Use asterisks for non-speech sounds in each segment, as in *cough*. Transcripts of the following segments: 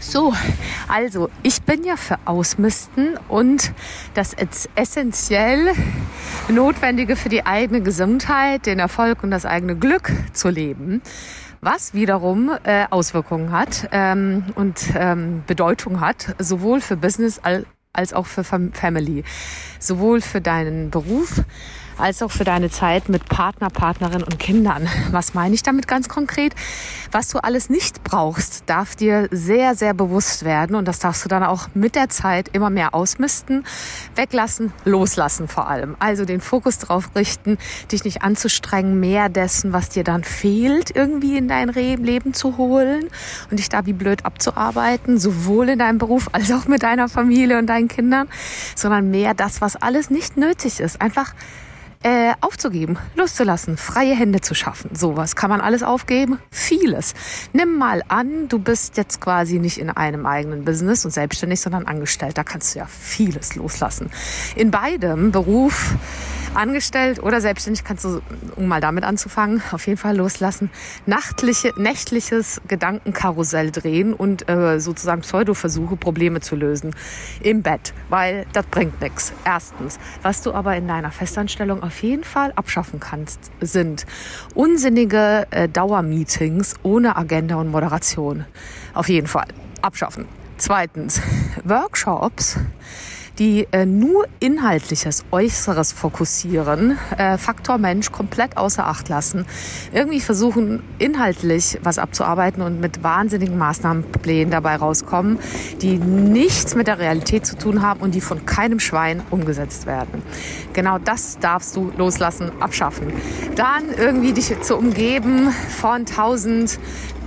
So, also ich bin ja für Ausmisten und das essentiell Notwendige für die eigene Gesundheit, den Erfolg und das eigene Glück zu leben, was wiederum äh, Auswirkungen hat ähm, und ähm, Bedeutung hat, sowohl für Business als, als auch für Family, sowohl für deinen Beruf als auch für deine Zeit mit Partner, Partnerin und Kindern. Was meine ich damit ganz konkret? Was du alles nicht brauchst, darf dir sehr, sehr bewusst werden und das darfst du dann auch mit der Zeit immer mehr ausmisten, weglassen, loslassen vor allem. Also den Fokus darauf richten, dich nicht anzustrengen, mehr dessen, was dir dann fehlt, irgendwie in dein Leben zu holen und dich da wie blöd abzuarbeiten, sowohl in deinem Beruf als auch mit deiner Familie und deinen Kindern, sondern mehr das, was alles nicht nötig ist. Einfach äh, aufzugeben, loszulassen, freie Hände zu schaffen. Sowas kann man alles aufgeben? Vieles. Nimm mal an, du bist jetzt quasi nicht in einem eigenen Business und selbstständig, sondern angestellt. Da kannst du ja vieles loslassen. In beidem Beruf angestellt oder selbstständig kannst du, um mal damit anzufangen, auf jeden Fall loslassen, nachtliche, nächtliches Gedankenkarussell drehen und äh, sozusagen Pseudo-Versuche, Probleme zu lösen im Bett, weil das bringt nichts. Erstens. Was du aber in deiner Festanstellung auf jeden Fall abschaffen kannst, sind unsinnige äh, Dauermeetings ohne Agenda und Moderation. Auf jeden Fall. Abschaffen. Zweitens. Workshops die äh, nur inhaltliches, Äußeres fokussieren, äh, Faktor Mensch komplett außer Acht lassen, irgendwie versuchen, inhaltlich was abzuarbeiten und mit wahnsinnigen Maßnahmenplänen dabei rauskommen, die nichts mit der Realität zu tun haben und die von keinem Schwein umgesetzt werden. Genau das darfst du loslassen, abschaffen. Dann irgendwie dich zu umgeben von tausend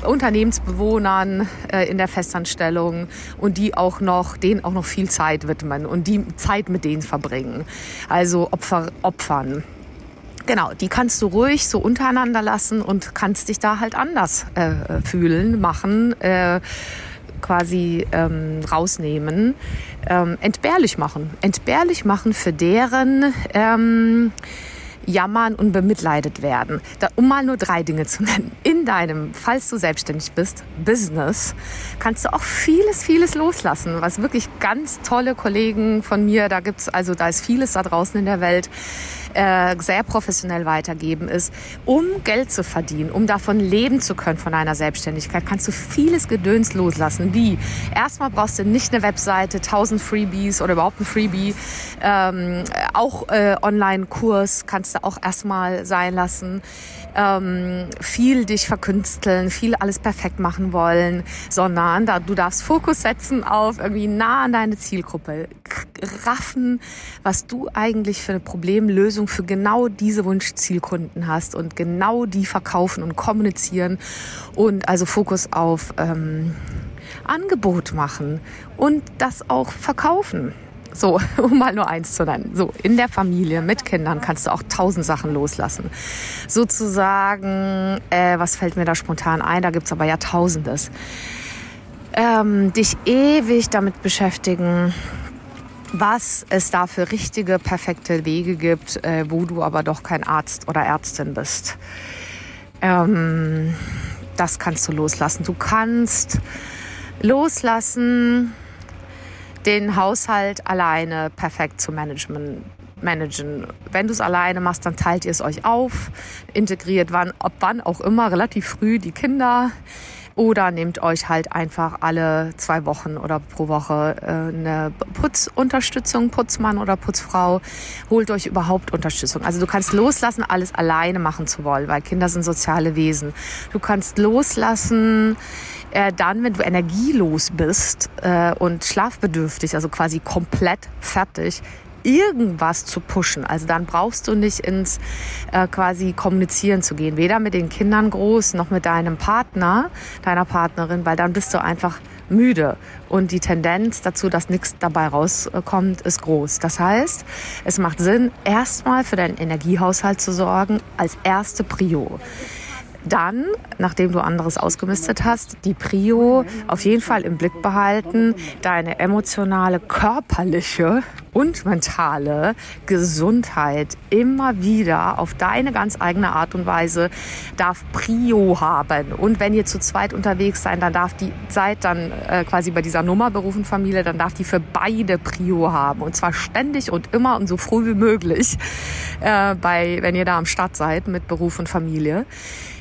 Unternehmensbewohnern äh, in der Festanstellung und die auch noch, denen auch noch viel Zeit widmen und die Zeit mit denen verbringen. Also Opfer, Opfern. Genau, die kannst du ruhig so untereinander lassen und kannst dich da halt anders äh, fühlen, machen, äh, quasi ähm, rausnehmen, ähm, entbehrlich machen. Entbehrlich machen für deren ähm, jammern und bemitleidet werden. Da, um mal nur drei Dinge zu nennen. In deinem, falls du selbstständig bist, Business, kannst du auch vieles, vieles loslassen, was wirklich ganz tolle Kollegen von mir, da gibt's also, da ist vieles da draußen in der Welt, äh, sehr professionell weitergeben ist, um Geld zu verdienen, um davon leben zu können von einer Selbstständigkeit, kannst du vieles Gedöns loslassen. Wie? Erstmal brauchst du nicht eine Webseite, 1000 Freebies oder überhaupt ein Freebie. Ähm, auch äh, Online-Kurs kannst du auch erstmal sein lassen ähm, viel dich verkünsteln, viel alles perfekt machen wollen, sondern da, du darfst Fokus setzen auf irgendwie nah an deine Zielgruppe, raffen, was du eigentlich für eine Problemlösung für genau diese Wunschzielkunden hast und genau die verkaufen und kommunizieren und also Fokus auf ähm, Angebot machen und das auch verkaufen. So, *laughs* um mal nur eins zu nennen. So, in der Familie mit Kindern kannst du auch tausend Sachen loslassen. Sozusagen, äh, was fällt mir da spontan ein? Da gibt's aber ja tausendes. Ähm, dich ewig damit beschäftigen, was es da für richtige, perfekte Wege gibt, äh, wo du aber doch kein Arzt oder Ärztin bist. Ähm, das kannst du loslassen. Du kannst loslassen, den Haushalt alleine perfekt zu managen. managen. Wenn du es alleine machst, dann teilt ihr es euch auf, integriert wann, ob wann auch immer, relativ früh die Kinder Oder nehmt euch halt einfach alle zwei Wochen oder pro Woche äh, eine Putzunterstützung, Putzmann oder Putzfrau. Holt euch überhaupt Unterstützung. Also du kannst loslassen, alles alleine machen zu wollen, weil Kinder sind soziale Wesen. Du kannst loslassen, äh, dann, wenn du energielos bist äh, und schlafbedürftig, also quasi komplett fertig, irgendwas zu pushen. Also dann brauchst du nicht ins äh, quasi kommunizieren zu gehen, weder mit den Kindern groß noch mit deinem Partner, deiner Partnerin, weil dann bist du einfach müde und die Tendenz dazu, dass nichts dabei rauskommt, ist groß. Das heißt, es macht Sinn, erstmal für deinen Energiehaushalt zu sorgen als erste Prio. Dann, nachdem du anderes ausgemistet hast, die Prio auf jeden Fall im Blick behalten, deine emotionale, körperliche und mentale Gesundheit immer wieder auf deine ganz eigene Art und Weise darf Prio haben. Und wenn ihr zu zweit unterwegs seid, dann darf die seid dann äh, quasi bei dieser Nummer berufen Familie, dann darf die für beide Prio haben. Und zwar ständig und immer und so früh wie möglich, äh, bei, wenn ihr da am Start seid mit Beruf und Familie.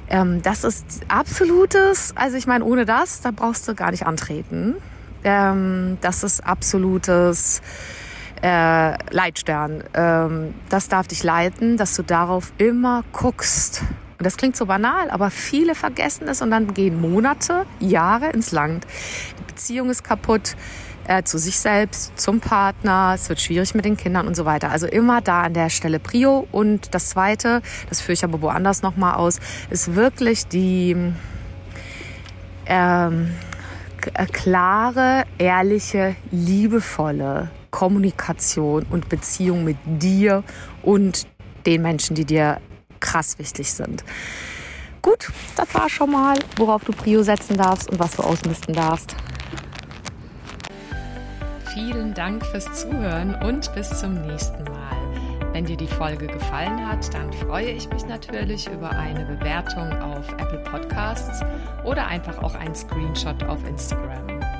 Ähm, das ist absolutes, also ich meine, ohne das, da brauchst du gar nicht antreten. Ähm, das ist absolutes äh, Leitstern. Ähm, das darf dich leiten, dass du darauf immer guckst. Und das klingt so banal, aber viele vergessen es und dann gehen Monate, Jahre ins Land. Die Beziehung ist kaputt äh, zu sich selbst, zum Partner, es wird schwierig mit den Kindern und so weiter. Also immer da an der Stelle Prio. Und das Zweite, das führe ich aber woanders nochmal aus, ist wirklich die ähm, äh, klare, ehrliche, liebevolle Kommunikation und Beziehung mit dir und den Menschen, die dir krass wichtig sind. Gut, das war schon mal, worauf du Prio setzen darfst und was du ausmisten darfst. Vielen Dank fürs Zuhören und bis zum nächsten Mal. Wenn dir die Folge gefallen hat, dann freue ich mich natürlich über eine Bewertung auf Apple Podcasts oder einfach auch einen Screenshot auf Instagram.